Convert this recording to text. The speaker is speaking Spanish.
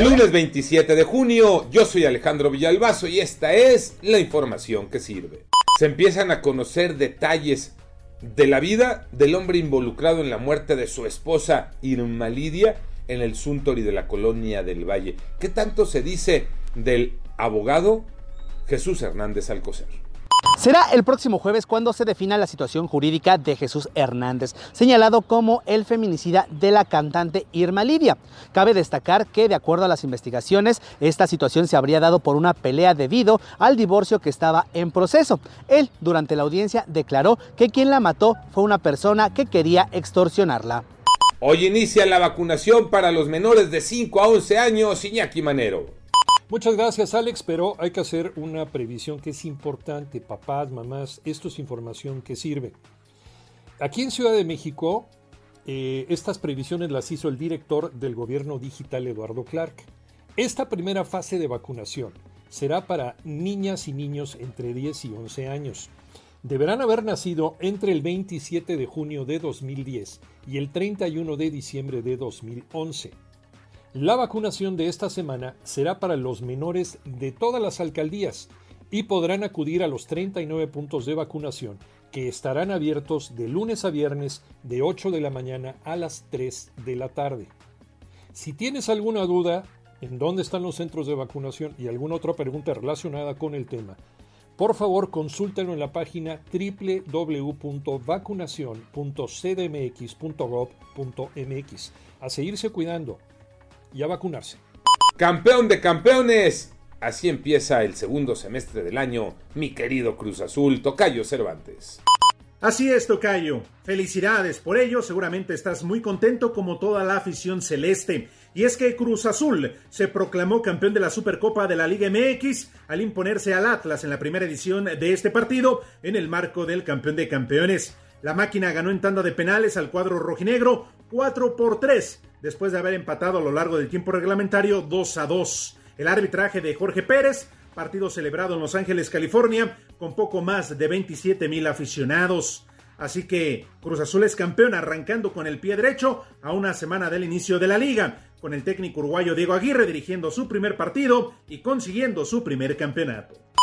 Lunes 27 de junio, yo soy Alejandro Villalbazo y esta es la información que sirve. Se empiezan a conocer detalles de la vida del hombre involucrado en la muerte de su esposa Irma Lidia en el Suntory de la colonia del Valle. ¿Qué tanto se dice del abogado Jesús Hernández Alcocer? Será el próximo jueves cuando se defina la situación jurídica de Jesús Hernández, señalado como el feminicida de la cantante Irma Lidia. Cabe destacar que, de acuerdo a las investigaciones, esta situación se habría dado por una pelea debido al divorcio que estaba en proceso. Él, durante la audiencia, declaró que quien la mató fue una persona que quería extorsionarla. Hoy inicia la vacunación para los menores de 5 a 11 años, Iñaki Manero. Muchas gracias Alex, pero hay que hacer una previsión que es importante, papás, mamás, esto es información que sirve. Aquí en Ciudad de México, eh, estas previsiones las hizo el director del gobierno digital Eduardo Clark. Esta primera fase de vacunación será para niñas y niños entre 10 y 11 años. Deberán haber nacido entre el 27 de junio de 2010 y el 31 de diciembre de 2011. La vacunación de esta semana será para los menores de todas las alcaldías y podrán acudir a los 39 puntos de vacunación que estarán abiertos de lunes a viernes de 8 de la mañana a las 3 de la tarde. Si tienes alguna duda en dónde están los centros de vacunación y alguna otra pregunta relacionada con el tema, por favor consúltalo en la página www.vacunación.cdmx.gov.mx. A seguirse cuidando y a vacunarse. Campeón de campeones. Así empieza el segundo semestre del año, mi querido Cruz Azul, Tocayo Cervantes. Así es, Tocayo. Felicidades por ello. Seguramente estás muy contento como toda la afición celeste. Y es que Cruz Azul se proclamó campeón de la Supercopa de la Liga MX al imponerse al Atlas en la primera edición de este partido en el marco del campeón de campeones. La máquina ganó en tanda de penales al cuadro rojinegro 4 por 3 después de haber empatado a lo largo del tiempo reglamentario 2 a 2. El arbitraje de Jorge Pérez, partido celebrado en Los Ángeles, California, con poco más de 27 mil aficionados. Así que Cruz Azul es campeón arrancando con el pie derecho a una semana del inicio de la liga, con el técnico uruguayo Diego Aguirre dirigiendo su primer partido y consiguiendo su primer campeonato.